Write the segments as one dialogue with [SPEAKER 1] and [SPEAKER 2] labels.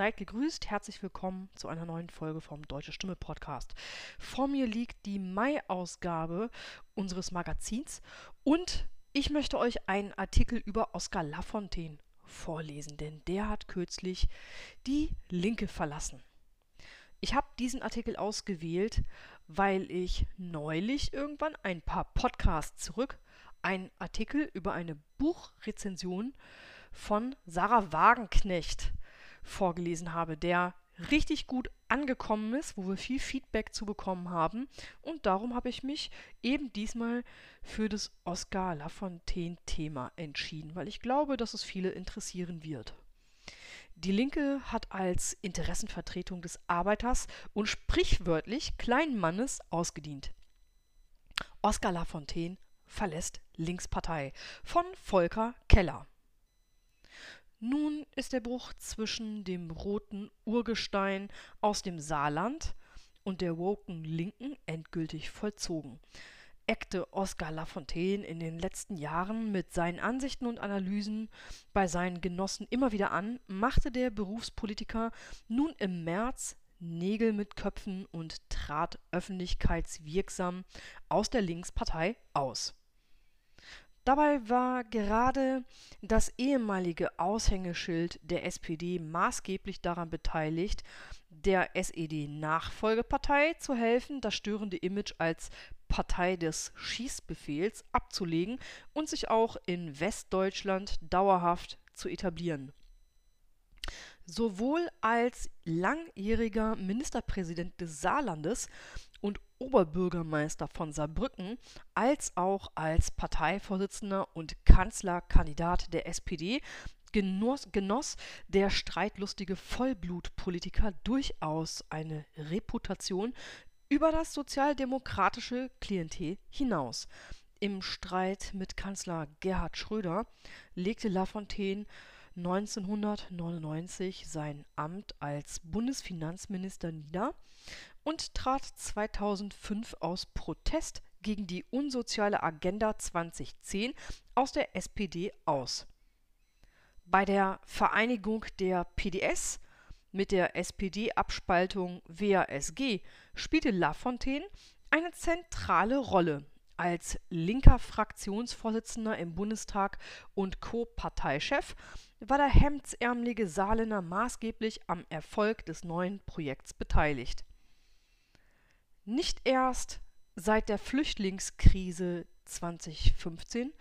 [SPEAKER 1] Seid gegrüßt, herzlich willkommen zu einer neuen Folge vom Deutsche Stimme Podcast. Vor mir liegt die Mai-Ausgabe unseres Magazins und ich möchte euch einen Artikel über Oskar Lafontaine vorlesen, denn der hat kürzlich die Linke verlassen. Ich habe diesen Artikel ausgewählt, weil ich neulich irgendwann ein paar Podcasts zurück einen Artikel über eine Buchrezension von Sarah Wagenknecht vorgelesen habe, der richtig gut angekommen ist, wo wir viel Feedback zu bekommen haben. Und darum habe ich mich eben diesmal für das Oscar Lafontaine-Thema entschieden, weil ich glaube, dass es viele interessieren wird. Die Linke hat als Interessenvertretung des Arbeiters und sprichwörtlich kleinen Mannes ausgedient. Oscar Lafontaine verlässt Linkspartei von Volker Keller. Nun ist der Bruch zwischen dem roten Urgestein aus dem Saarland und der woken Linken endgültig vollzogen. Eckte Oskar Lafontaine in den letzten Jahren mit seinen Ansichten und Analysen bei seinen Genossen immer wieder an, machte der Berufspolitiker nun im März Nägel mit Köpfen und trat öffentlichkeitswirksam aus der Linkspartei aus. Dabei war gerade das ehemalige Aushängeschild der SPD maßgeblich daran beteiligt, der SED-Nachfolgepartei zu helfen, das störende Image als Partei des Schießbefehls abzulegen und sich auch in Westdeutschland dauerhaft zu etablieren. Sowohl als langjähriger Ministerpräsident des Saarlandes und Oberbürgermeister von Saarbrücken als auch als Parteivorsitzender und Kanzlerkandidat der SPD genoss, genoss der streitlustige Vollblutpolitiker durchaus eine Reputation über das sozialdemokratische Klientel hinaus. Im Streit mit Kanzler Gerhard Schröder legte Lafontaine 1999 sein Amt als Bundesfinanzminister nieder und trat 2005 aus Protest gegen die unsoziale Agenda 2010 aus der SPD aus. Bei der Vereinigung der PDS mit der SPD-Abspaltung WASG spielte Lafontaine eine zentrale Rolle als linker Fraktionsvorsitzender im Bundestag und Co-Parteichef war der hemdsärmelige Saarländer maßgeblich am Erfolg des neuen Projekts beteiligt. Nicht erst seit der Flüchtlingskrise 2015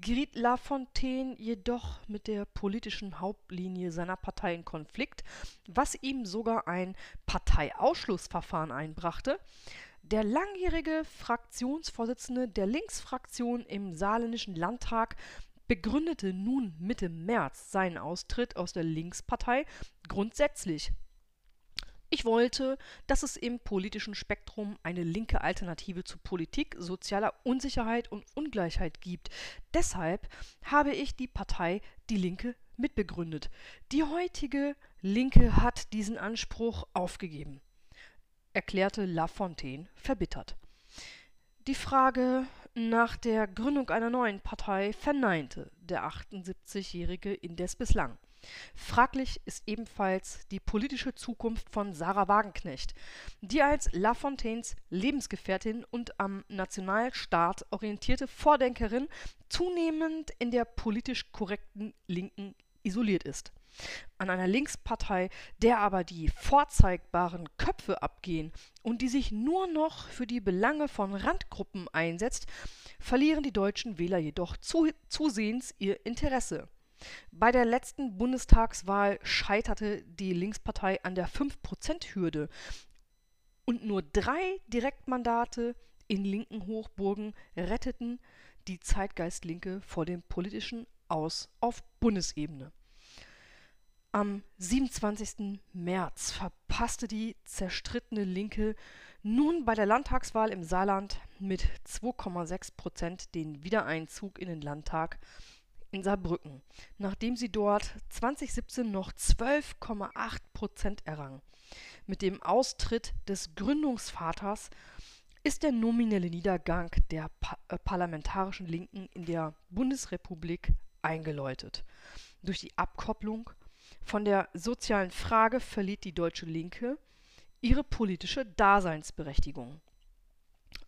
[SPEAKER 1] geriet Lafontaine jedoch mit der politischen Hauptlinie seiner Partei in Konflikt, was ihm sogar ein Parteiausschlussverfahren einbrachte. Der langjährige Fraktionsvorsitzende der Linksfraktion im saarländischen Landtag begründete nun Mitte März seinen Austritt aus der Linkspartei grundsätzlich. Ich wollte, dass es im politischen Spektrum eine linke Alternative zu Politik, sozialer Unsicherheit und Ungleichheit gibt. Deshalb habe ich die Partei Die Linke mitbegründet. Die heutige Linke hat diesen Anspruch aufgegeben, erklärte Lafontaine verbittert. Die Frage nach der Gründung einer neuen Partei verneinte der 78-Jährige indes bislang. Fraglich ist ebenfalls die politische Zukunft von Sarah Wagenknecht, die als Lafontaines Lebensgefährtin und am Nationalstaat orientierte Vordenkerin zunehmend in der politisch korrekten Linken isoliert ist an einer Linkspartei, der aber die vorzeigbaren Köpfe abgehen und die sich nur noch für die Belange von Randgruppen einsetzt, verlieren die deutschen Wähler jedoch zu, zusehends ihr Interesse. Bei der letzten Bundestagswahl scheiterte die Linkspartei an der 5%-Hürde und nur drei Direktmandate in linken Hochburgen retteten die Zeitgeistlinke vor dem politischen Aus auf Bundesebene. Am 27. März verpasste die zerstrittene Linke nun bei der Landtagswahl im Saarland mit 2,6 Prozent den Wiedereinzug in den Landtag in Saarbrücken, nachdem sie dort 2017 noch 12,8 Prozent errang. Mit dem Austritt des Gründungsvaters ist der nominelle Niedergang der pa äh, parlamentarischen Linken in der Bundesrepublik eingeläutet. Durch die Abkopplung Von der sozialen Frage verliert die deutsche Linke ihre politische Daseinsberechtigung.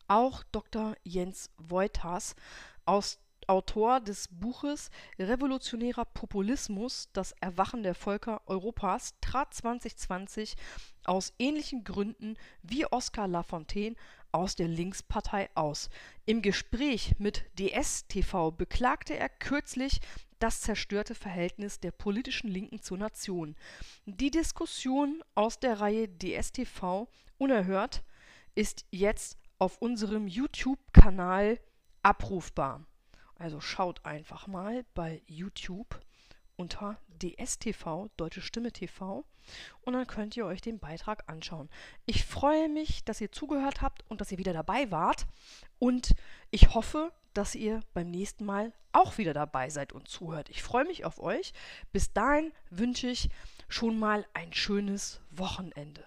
[SPEAKER 1] Auch Dr. Jens Wouters, aus, Autor des Buches Revolutionärer Populismus, das Erwachen der Völker Europas, trat 2020 aus ähnlichen Gründen wie Oskar Lafontaine aus der Linkspartei aus. Im Gespräch mit DSTV beklagte er kürzlich das zerstörte Verhältnis der politischen Linken zur Nation. Die Diskussion aus der Reihe DSTV Unerhört ist jetzt auf unserem YouTube-Kanal abrufbar. Also schaut einfach mal bei YouTube unter DSTV, Deutsche Stimme TV, und dann könnt ihr euch den Beitrag anschauen. Ich freue mich, dass ihr zugehört habt und dass ihr wieder dabei wart. Und ich hoffe, dass ihr beim nächsten Mal auch wieder dabei seid und zuhört. Ich freue mich auf euch. Bis dahin wünsche ich schon mal ein schönes Wochenende.